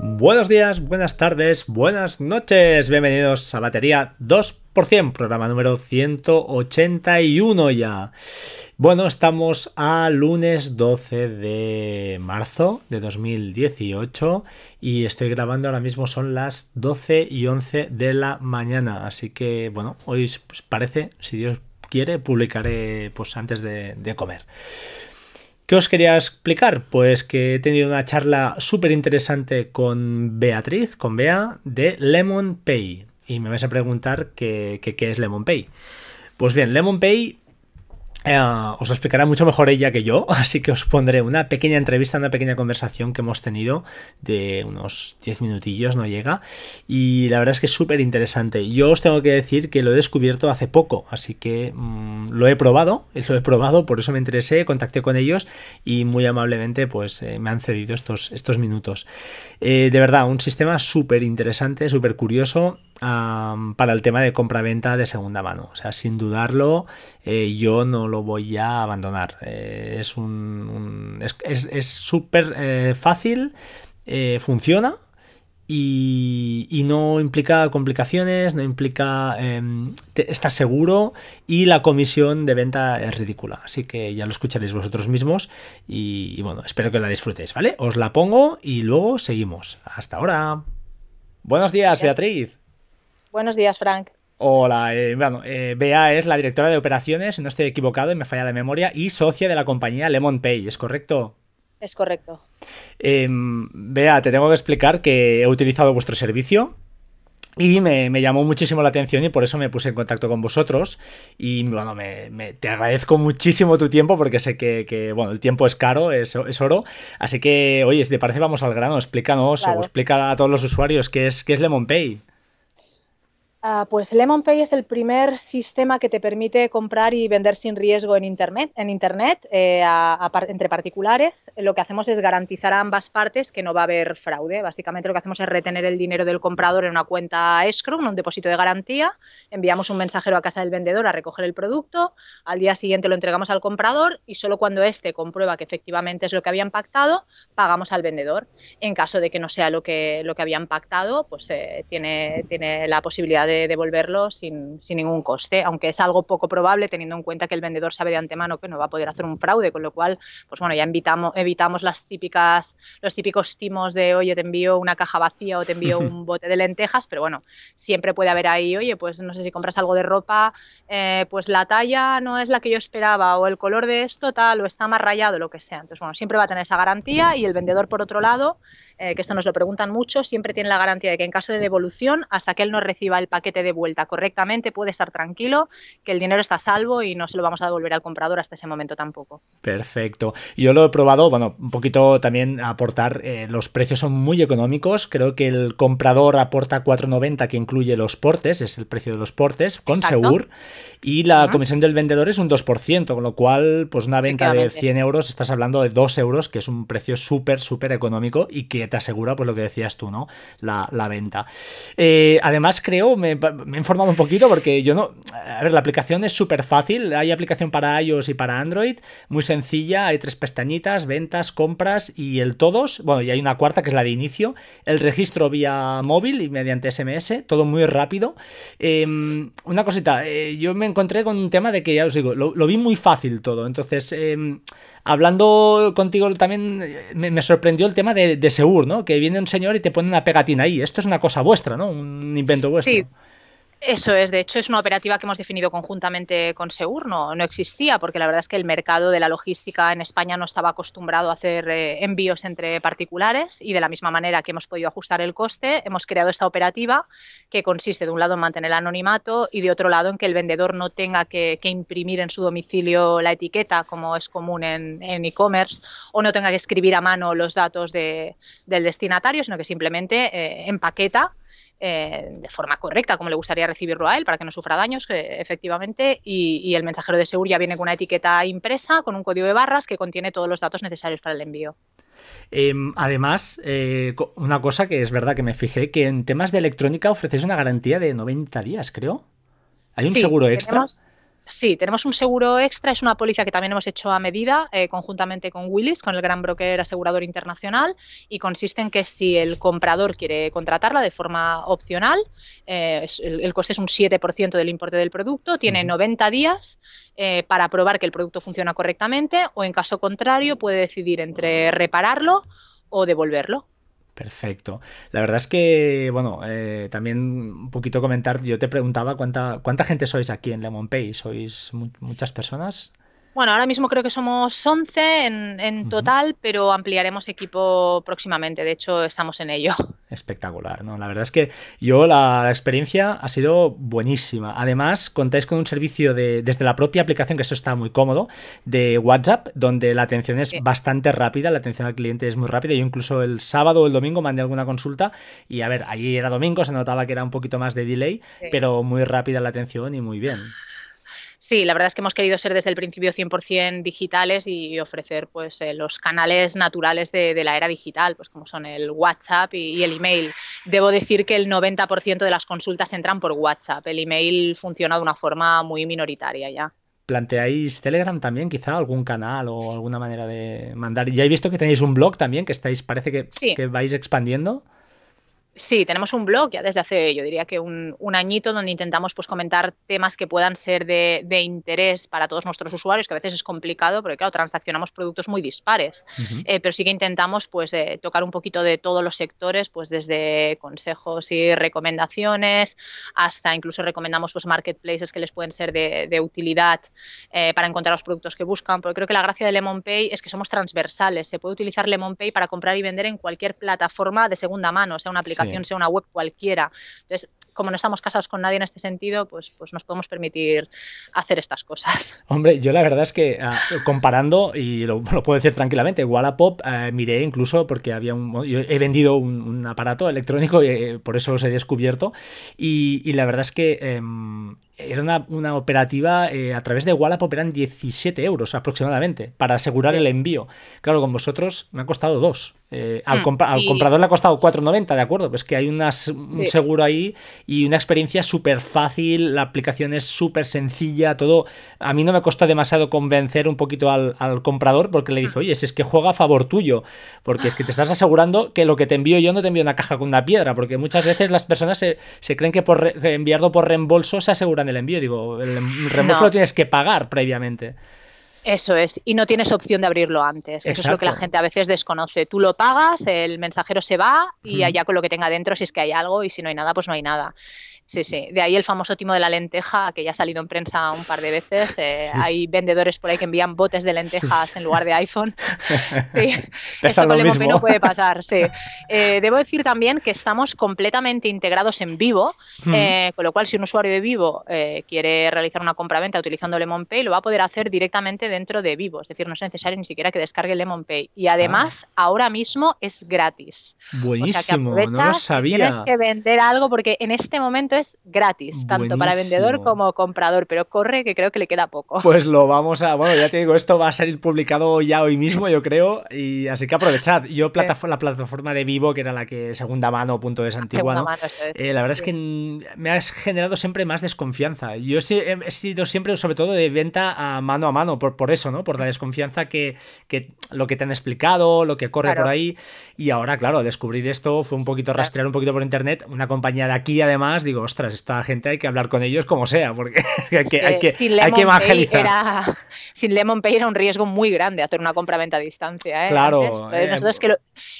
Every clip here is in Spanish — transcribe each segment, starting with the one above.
Buenos días, buenas tardes, buenas noches. Bienvenidos a Batería 2%, programa número 181 ya. Bueno, estamos a lunes 12 de marzo de 2018 y estoy grabando ahora mismo son las 12 y 11 de la mañana. Así que, bueno, hoy pues, parece, si Dios quiere, publicaré pues antes de, de comer. ¿Qué os quería explicar? Pues que he tenido una charla súper interesante con Beatriz, con Bea, de Lemon Pay. Y me vais a preguntar qué, qué, es Lemon Pay. Pues bien, Lemon Pay eh, os lo explicará mucho mejor ella que yo, así que os pondré una pequeña entrevista, una pequeña conversación que hemos tenido de unos 10 minutillos, no llega, y la verdad es que es súper interesante. Yo os tengo que decir que lo he descubierto hace poco, así que mmm, lo he probado, lo he probado, por eso me interesé, contacté con ellos y muy amablemente pues eh, me han cedido estos, estos minutos. Eh, de verdad, un sistema súper interesante, súper curioso para el tema de compra-venta de segunda mano. O sea, sin dudarlo, yo no lo voy a abandonar. Eh, es un, un es súper eh, fácil, eh, funciona. Y, y, no implica complicaciones, no implica. Eh, está seguro y la comisión de venta es ridícula. Así que ya lo escucharéis vosotros mismos. Y, y bueno, espero que la disfrutéis, ¿vale? Os la pongo y luego seguimos. Hasta ahora. Buenos días, Beatriz. Buenos días, Frank. Hola, eh, bueno, eh, Bea es la directora de operaciones, no estoy equivocado y me falla la memoria, y socia de la compañía Lemon Pay, ¿es correcto? Es correcto. Eh, Bea, te tengo que explicar que he utilizado vuestro servicio y me, me, llamó muchísimo la atención y por eso me puse en contacto con vosotros. Y bueno, me, me, te agradezco muchísimo tu tiempo porque sé que, que bueno, el tiempo es caro, es, es, oro. Así que, oye, si te parece, vamos al grano, explícanos claro. o explica a todos los usuarios qué es, qué es Lemon Pay. Uh, pues Lemon Pay es el primer sistema que te permite comprar y vender sin riesgo en Internet, eh, entre particulares. Lo que hacemos es garantizar a ambas partes que no va a haber fraude. Básicamente lo que hacemos es retener el dinero del comprador en una cuenta escrow, en un depósito de garantía. Enviamos un mensajero a casa del vendedor a recoger el producto. Al día siguiente lo entregamos al comprador y solo cuando éste comprueba que efectivamente es lo que habían pactado, pagamos al vendedor. En caso de que no sea lo que, lo que habían pactado, pues eh, tiene, tiene la posibilidad de devolverlo sin, sin, ningún coste, aunque es algo poco probable teniendo en cuenta que el vendedor sabe de antemano que no va a poder hacer un fraude, con lo cual, pues bueno, ya invitamos, evitamos las típicas, los típicos timos de, oye, te envío una caja vacía o te envío un bote de lentejas, pero bueno, siempre puede haber ahí, oye, pues no sé si compras algo de ropa, eh, pues la talla no es la que yo esperaba o el color de esto tal o está más rayado, lo que sea. Entonces, bueno, siempre va a tener esa garantía y el vendedor, por otro lado, eh, que esto nos lo preguntan mucho, siempre tiene la garantía de que en caso de devolución, hasta que él no reciba el paquete de vuelta correctamente, puede estar tranquilo, que el dinero está a salvo y no se lo vamos a devolver al comprador hasta ese momento tampoco. Perfecto. Yo lo he probado, bueno, un poquito también aportar, eh, los precios son muy económicos, creo que el comprador aporta 4,90 que incluye los portes, es el precio de los portes, con Exacto. Segur, y la uh -huh. comisión del vendedor es un 2%, con lo cual, pues una venta de 100 euros, estás hablando de 2 euros, que es un precio súper, súper económico y que te asegura, pues lo que decías tú, ¿no? La, la venta. Eh, además, creo, me, me, he informado un poquito porque yo no. A ver, la aplicación es súper fácil. Hay aplicación para iOS y para Android, muy sencilla. Hay tres pestañitas: ventas, compras y el todos. Bueno, y hay una cuarta que es la de inicio. El registro vía móvil y mediante SMS, todo muy rápido. Eh, una cosita, eh, yo me encontré con un tema de que ya os digo, lo, vi muy fácil todo. Entonces, eh, hablando contigo también me, me sorprendió el tema de, de, Segur, ¿no? Que viene un señor y te pone una pegatina ahí. Esto es una cosa vuestra, ¿no? Un invento vuestro. Sí. Eso es, de hecho es una operativa que hemos definido conjuntamente con Segur, no, no, existía porque la verdad es que el mercado de la logística en España no estaba acostumbrado a hacer eh, envíos entre particulares y de la misma manera que hemos podido ajustar el coste, hemos creado esta operativa que consiste de un lado en mantener el anonimato y de otro lado en que el vendedor no tenga que, que imprimir en su domicilio la etiqueta como es común en e-commerce o no tenga que escribir a mano los datos de, del destinatario, sino que simplemente eh, empaqueta eh, de forma correcta, como le gustaría recibirlo a él, para que no sufra daños, que, efectivamente, y, y, el mensajero de Segur ya viene con una etiqueta impresa, con un código de barras que contiene todos los datos necesarios para el envío. Eh, además, eh, una cosa que es verdad que me fijé, que en temas de electrónica ofrecéis una garantía de 90 días, creo. ¿Hay un sí, seguro extra? Tenemos... Sí, tenemos un seguro extra, es una póliza que también hemos hecho a medida eh, conjuntamente con Willis, con el gran broker asegurador internacional, y consiste en que si el comprador quiere contratarla de forma opcional, eh, el, coste es un 7% del importe del producto, tiene 90 días eh, para probar que el producto funciona correctamente o en caso contrario puede decidir entre repararlo o devolverlo. Perfecto. La verdad es que, bueno, eh, también un poquito comentar, yo te preguntaba cuánta, cuánta gente sois aquí en Lemon Pay. ¿Sois muchas personas? Bueno, ahora mismo creo que somos 11 en, total, pero ampliaremos equipo próximamente. De hecho, estamos en ello. Espectacular, ¿no? La verdad es que yo la experiencia ha sido buenísima. Además, contáis con un servicio de, desde la propia aplicación, que eso está muy cómodo, de WhatsApp, donde la atención es bastante rápida, la atención al cliente es muy rápida. Yo incluso el sábado o el domingo mandé alguna consulta y a ver, allí era domingo, se notaba que era un poquito más de delay, pero muy rápida la atención y muy bien. Sí, la verdad es que hemos querido ser desde el principio 100% digitales y ofrecer pues eh, los canales naturales de, la era digital, pues como son el WhatsApp y, el email. Debo decir que el 90% de las consultas entran por WhatsApp. El email funciona de una forma muy minoritaria ya. ¿Planteáis Telegram también, quizá algún canal o alguna manera de mandar? Ya he visto que tenéis un blog también, que estáis, parece que, que vais expandiendo. Sí, tenemos un blog ya desde hace, yo diría que un, añito, donde intentamos pues, comentar temas que puedan ser de, interés para todos nuestros usuarios, que a veces es complicado, porque claro, transaccionamos productos muy dispares, eh, pero sí que intentamos pues, eh, tocar un poquito de todos los sectores, pues desde consejos y recomendaciones, hasta incluso recomendamos pues, marketplaces que les pueden ser de, utilidad eh, para encontrar los productos que buscan, porque creo que la gracia de Lemon Pay es que somos transversales, se puede utilizar Lemon Pay para comprar y vender en cualquier plataforma de segunda mano, sea una aplicación sea una web cualquiera. Entonces, como no estamos casados con nadie en este sentido, pues, pues nos podemos permitir hacer estas cosas. Hombre, yo la verdad es que ah, comparando, y lo, puedo decir tranquilamente, Wallapop eh, miré incluso porque había un. Yo he vendido un, aparato electrónico, y, eh, por eso los he descubierto, y, la verdad es que. Em, era una, operativa eh, a través de Wallapop, eran 17 euros aproximadamente para asegurar el envío. Claro, con vosotros me ha costado dos. Eh, al, mm, al comprador le ha costado 4,90, ¿de acuerdo? Pues que hay un seguro ahí y una experiencia súper fácil, la aplicación es súper sencilla, todo. A mí no me costó demasiado convencer un poquito al, comprador porque le dije, mm. oye, si es que juega a favor tuyo, porque es que te estás asegurando que lo que te envío yo no te envío una caja con una piedra, porque muchas veces las personas se, creen que por enviarlo por reembolso se aseguran el envío. Digo, el reembolso lo tienes que pagar previamente. Eso es, y no tienes opción de abrirlo antes. Eso es lo que la gente a veces desconoce. Tú lo pagas, el mensajero se va y allá con lo que tenga dentro, si es que hay algo, y si no hay nada, pues no hay nada. Sí, sí. De ahí el famoso timo de la lenteja, que ya ha salido en prensa un par de veces. Eh, hay vendedores por ahí que envían botes de lentejas en lugar de iPhone. sí. Esto con mismo. no puede pasar, sí. Eh, debo decir también que estamos completamente integrados en Vivo, eh, con lo cual si un usuario de Vivo quiere realizar una compra-venta utilizando Lemon Pay, lo va a poder hacer directamente dentro de Vivo. Es decir, no es necesario ni siquiera que descargue Lemon Pay. Y además, ah. ahora mismo es gratis. Buenísimo, no lo sabía. Tienes que vender algo porque en este momento es gratis, tanto para vendedor como comprador, pero corre que creo que le queda poco. Pues lo vamos a, bueno, ya te digo, esto va a salir publicado ya hoy mismo, yo creo, y así que aprovechad. Yo la plataforma de Vivo, que era la que segunda mano punto es antigua, eh, la verdad es que me ha generado siempre más desconfianza. Yo he sido siempre, sobre todo, de venta a mano a mano, por, por eso, ¿no? Por la desconfianza que, que lo que te han explicado, lo que corre por ahí. Y ahora, claro, descubrir esto fue un poquito rastrear un poquito por internet. Una compañía de aquí, además, digo, ostras, esta gente hay que hablar con ellos como sea, porque hay que, hay que, hay que evangelizar. Era, sin Lemon Pay era un riesgo muy grande hacer una compra-venta a distancia. ¿eh? Claro. Eh, nosotros que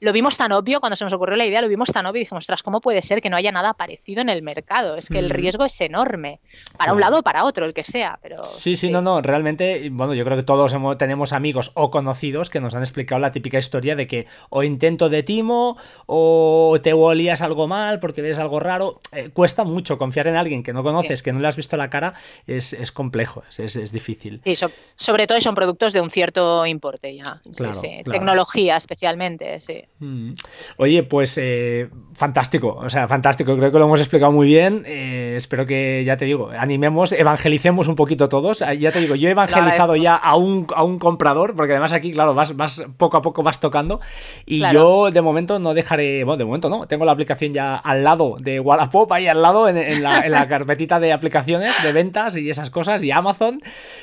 lo, vimos tan obvio, cuando se nos ocurrió la idea, lo vimos tan obvio y dijimos, ostras, ¿cómo puede ser que no haya nada parecido en el mercado? Es que el riesgo es enorme, para un lado o para otro, el que sea. Pero, sí, sí, no, no, realmente, bueno, yo creo que todos tenemos amigos o conocidos que nos han explicado la típica historia de que o intento de timo o te olías algo mal porque ves algo raro. Eh, cuesta mucho confiar en alguien que no conoces, que no le has visto la cara, es, complejo, es, difícil. Sí, sobre todo son productos de un cierto importe ya. Tecnología especialmente, sí. Mm. Oye, pues eh, fantástico, o sea, fantástico, creo que lo hemos explicado muy bien. Eh, espero que, ya te digo, animemos, evangelicemos un poquito todos. Ah, ya te digo, yo he evangelizado ya a un, a un comprador, porque además aquí, claro, vas, vas poco a poco vas tocando. Y yo de momento no dejaré, bueno, de momento no, tengo la aplicación ya al lado de Wallapop, ahí al lado guardado en, la, carpetita de aplicaciones, de ventas y esas cosas, y Amazon,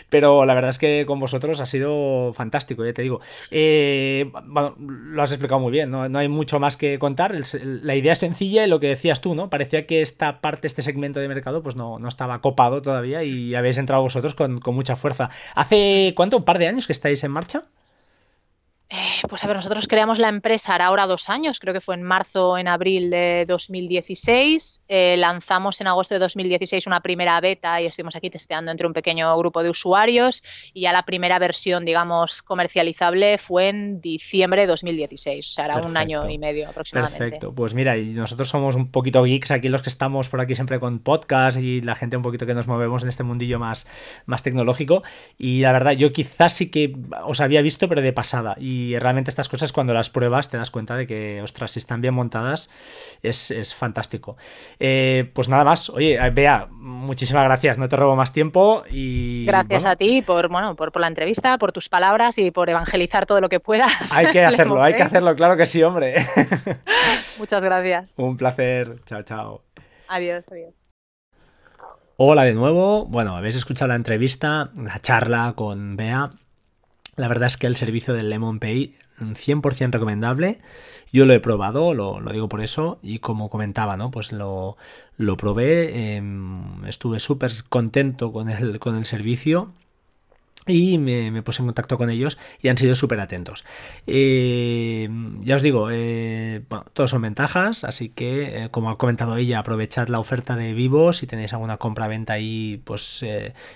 pero la verdad es que con vosotros ha sido fantástico, ya te digo. Eh, bueno, lo has explicado muy bien, ¿no? hay mucho más que contar. la idea es sencilla y lo que decías tú, ¿no? Parecía que esta parte, este segmento de mercado, pues no, no estaba copado todavía y habéis entrado vosotros con, con mucha fuerza. ¿Hace cuánto? ¿Un par de años que estáis en marcha? Eh, pues a ver, nosotros creamos la empresa ahora dos años, creo que fue en marzo o en abril de 2016. Eh, lanzamos en agosto de 2016 una primera beta y estuvimos aquí testeando entre un pequeño grupo de usuarios y ya la primera versión, digamos, comercializable fue en diciembre de 2016, o sea, era un año y medio aproximadamente. Perfecto, pues mira, y nosotros somos un poquito geeks aquí los que estamos por aquí siempre con podcast y la gente un poquito que nos movemos en este mundillo más, más tecnológico y la verdad yo quizás sí que os había visto pero de pasada y y realmente estas cosas cuando las pruebas te das cuenta de que, ostras, si están bien montadas, es, fantástico. Eh, pues nada más, oye, vea muchísimas gracias, no te robo más tiempo y... Gracias a ti por, bueno, por, la entrevista, por tus palabras y por evangelizar todo lo que puedas. Hay que hacerlo, hay que hacerlo, claro que sí, hombre. Muchas gracias. Un placer, chao, chao. Adiós, adiós. Hola de nuevo. Bueno, habéis escuchado la entrevista, la charla con Bea. La verdad es que el servicio del Lemon Pay 100% recomendable. Yo lo he probado, lo, digo por eso, y como comentaba, ¿no? Pues lo, lo probé, em, estuve súper contento con el, con el servicio y me, puse en contacto con ellos y han sido súper atentos. Eh, ya os digo, eh, todos son ventajas, así que, eh, como ha comentado ella, aprovechad la oferta de Vivo. Si tenéis alguna compra-venta ahí, pues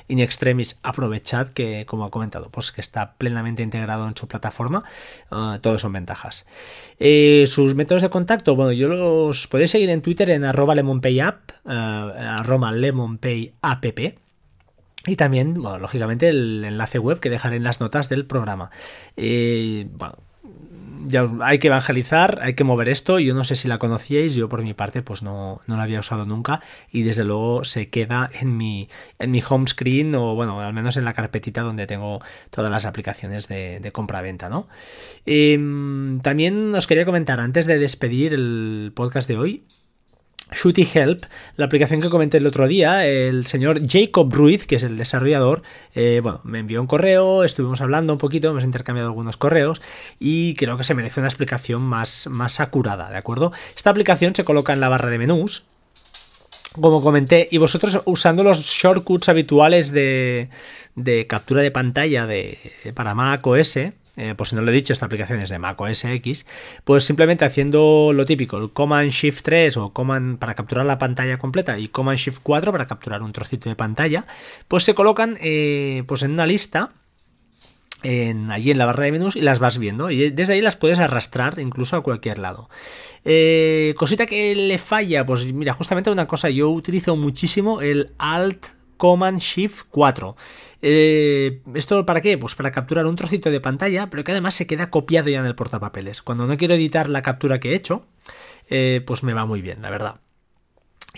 in extremis, aprovechad que, como ha comentado, pues que está plenamente integrado en su plataforma. Ah, todos son ventajas. sus métodos de contacto, bueno, yo los podéis seguir en Twitter en arroba lemonpayapp, arroba lemonpayapp y también, bueno, lógicamente, el enlace web que dejaré en las notas del programa. Eh, bueno, ya hay que evangelizar, hay que mover esto. Yo no sé si la conocíais, yo por mi parte, pues no, no la había usado nunca. Y desde luego se queda en mi, en mi home screen, o bueno, al menos en la carpetita donde tengo todas las aplicaciones de, de compra-venta, ¿no? Em, también os quería comentar, antes de despedir el podcast de hoy, Shooty Help, la aplicación que comenté el otro día, el señor Jacob Ruiz, que es el desarrollador, eh, bueno, me envió un correo, estuvimos hablando un poquito, hemos intercambiado algunos correos y creo que se merece una explicación más, más acurada, ¿de acuerdo? Esta aplicación se coloca en la barra de menús, como comenté, y vosotros usando los shortcuts habituales de, de captura de pantalla de, para Mac OS, eh, por si no lo he dicho, esta aplicación es de Mac OS X, pues simplemente haciendo lo típico, el Command Shift 3 o Command para capturar la pantalla completa y Command Shift 4 para capturar un trocito de pantalla, pues se colocan eh, pues en una lista en, allí en la barra de menús y las vas viendo y desde ahí las puedes arrastrar incluso a cualquier lado. Eh, cosita que le falla, pues mira, justamente una cosa, yo utilizo muchísimo el Alt Command Shift 4. Eh, ¿Esto para qué? Pues para capturar un trocito de pantalla, pero que además se queda copiado ya en el portapapeles. Cuando no quiero editar la captura que he hecho, eh, pues me va muy bien, la verdad.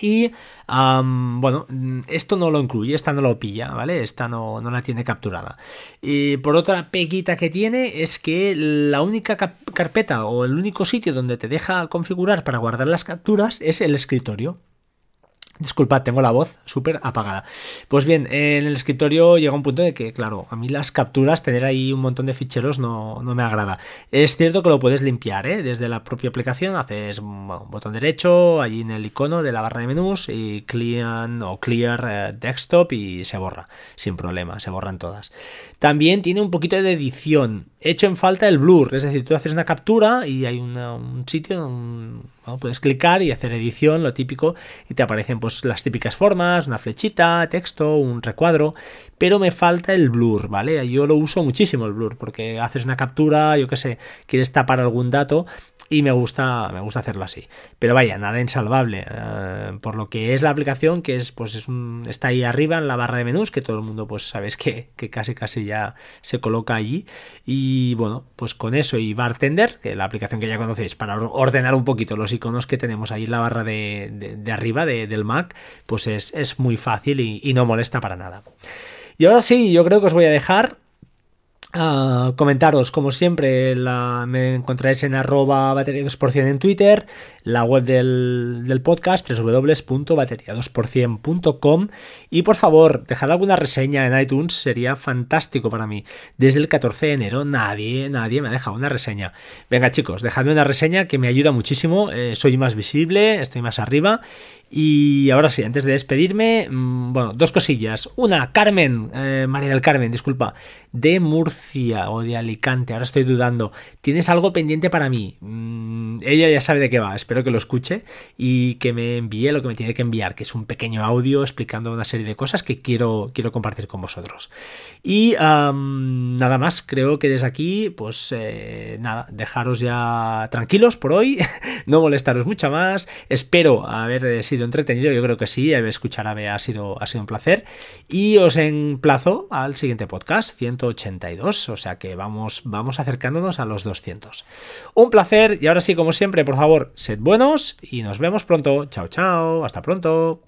Y bueno, esto no lo incluye, esta no lo pilla, ¿vale? Esta no, no, la tiene capturada. Y por otra peguita que tiene es que la única carpeta o el único sitio donde te deja configurar para guardar las capturas es el escritorio. Disculpad, tengo la voz súper apagada. Pues bien, en el escritorio llega un punto de que, claro, a mí las capturas, tener ahí un montón de ficheros no, me agrada. Es cierto que lo puedes limpiar, ¿eh? Desde la propia aplicación haces un botón derecho, allí en el icono de la barra de menús y clear o clear eh, desktop y se borra, sin problema, se borran todas. También tiene un poquito de edición. Hecho en falta el blur, es decir, tú haces una captura y hay un sitio, puedes clicar y hacer edición, lo típico, y te aparecen pues las típicas formas, una flechita, texto, un recuadro, pero me falta el blur, ¿vale? Yo lo uso muchísimo el blur, porque haces una captura, yo qué sé, quieres tapar algún dato y me gusta, me gusta hacerlo así. Pero vaya, nada insalvable. Eh, por lo que es la aplicación, que es, pues es un, está ahí arriba en la barra de menús, que todo el mundo, pues sabes que, que casi casi ya se coloca allí. Y bueno, pues con eso y Bartender, que es la aplicación que ya conocéis, para ordenar un poquito los iconos que tenemos ahí en la barra de, de, arriba del Mac, pues es, es muy fácil y no molesta para nada. Y ahora sí, yo creo que os voy a dejar Ah, comentaros, como siempre, la, me encontraréis en arroba batería 2% en Twitter, la web del, del podcast www.bateria2%.com y por favor, dejad alguna reseña en iTunes, sería fantástico para mí. Desde el 14 de enero nadie, nadie me ha dejado una reseña. Venga chicos, dejadme una reseña que me ayuda muchísimo, eh, soy más visible, estoy más arriba y ahora sí, antes de despedirme, mm, bueno, dos cosillas. Una, Carmen, eh, María del Carmen, disculpa, de Murcia o de Alicante, ahora estoy dudando. ¿Tienes algo pendiente para mí? Mm, ella ya sabe de qué va, espero que lo escuche y que me envíe lo que me tiene que enviar, que es un pequeño audio explicando una serie de cosas que quiero, quiero compartir con vosotros. Y nada más, creo que desde aquí, pues eh, nada, dejaros ya tranquilos por hoy, no molestaros mucho más. Espero haber sido entretenido, yo creo que sí, escuchar a Bea ha sido, ha sido un placer. Y os emplazo al siguiente podcast, 182, o sea que vamos, vamos acercándonos a los 200. Un placer y ahora sí, como siempre, por favor, sed buenos y nos vemos pronto. Chao, chao, hasta pronto.